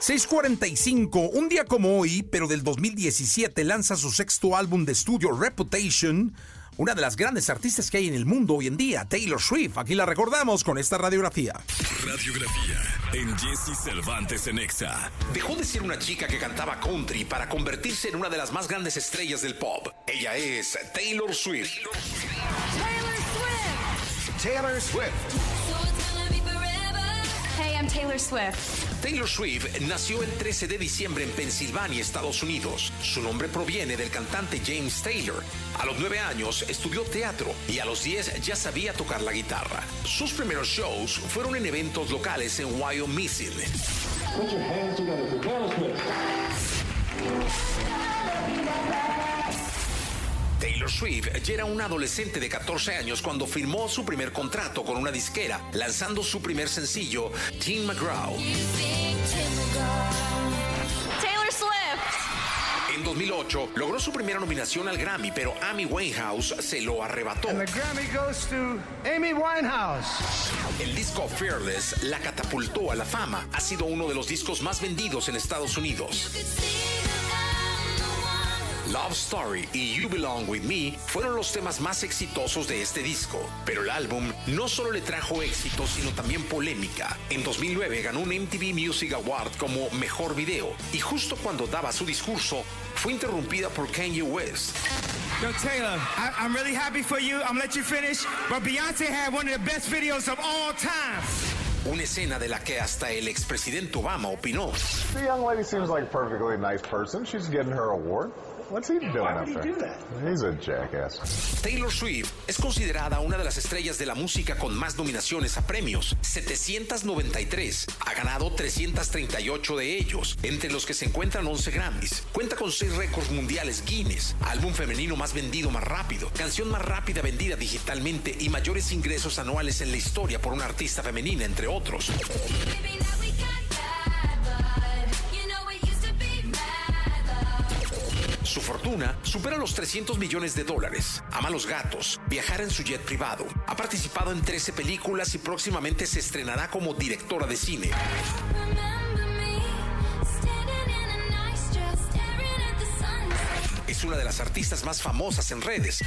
645, un día como hoy, pero del 2017, lanza su sexto álbum de estudio Reputation, una de las grandes artistas que hay en el mundo hoy en día, Taylor Swift. Aquí la recordamos con esta radiografía. Radiografía en Jesse Cervantes en Exa. Dejó de ser una chica que cantaba country para convertirse en una de las más grandes estrellas del pop. Ella es Taylor Swift. Taylor Swift. Taylor Swift. Hey, I'm Taylor Swift. Taylor Swift nació el 13 de diciembre en Pensilvania, Estados Unidos. Su nombre proviene del cantante James Taylor. A los 9 años estudió teatro y a los 10 ya sabía tocar la guitarra. Sus primeros shows fueron en eventos locales en Wyoming. Put your hands together for. Taylor Swift ya era una adolescente de 14 años cuando firmó su primer contrato con una disquera, lanzando su primer sencillo, Teen McGraw. Taylor Swift. En 2008 logró su primera nominación al Grammy, pero Amy Winehouse se lo arrebató. And the Grammy goes to Amy Winehouse. El disco Fearless la catapultó a la fama. Ha sido uno de los discos más vendidos en Estados Unidos. Love Story y You Belong With Me fueron los temas más exitosos de este disco, pero el álbum no solo le trajo éxito, sino también polémica. En 2009 ganó un MTV Music Award como Mejor Video y justo cuando daba su discurso fue interrumpida por Kanye West. Yo, Taylor, I, I'm really happy for you. I'm gonna let you finish. But Beyonce had one of the best videos of all time. Una escena de la que hasta el expresidente Obama opinó. The young lady seems like a perfectly nice person. She's getting her award. What's he doing Why up would he there? do that? He's a jackass. Taylor Swift es considerada una de las estrellas de la música con más nominaciones a premios, 793. Ha ganado 338 de ellos, entre los que se encuentran 11 Grammys. Cuenta con 6 récords mundiales Guinness, álbum femenino más vendido más rápido, canción más rápida vendida digitalmente y mayores ingresos anuales en la historia por una artista femenina, entre otros. Su fortuna supera los 300 millones de dólares. Ama los gatos, viajar en su jet privado. Ha participado en 13 películas y próximamente se estrenará como directora de cine. Es una de las artistas más famosas en redes.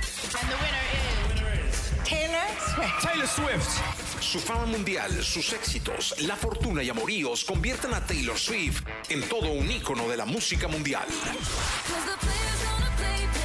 Taylor Swift. Taylor Swift. Su fama mundial, sus éxitos, la fortuna y amoríos convierten a Taylor Swift en todo un ícono de la música mundial. they play.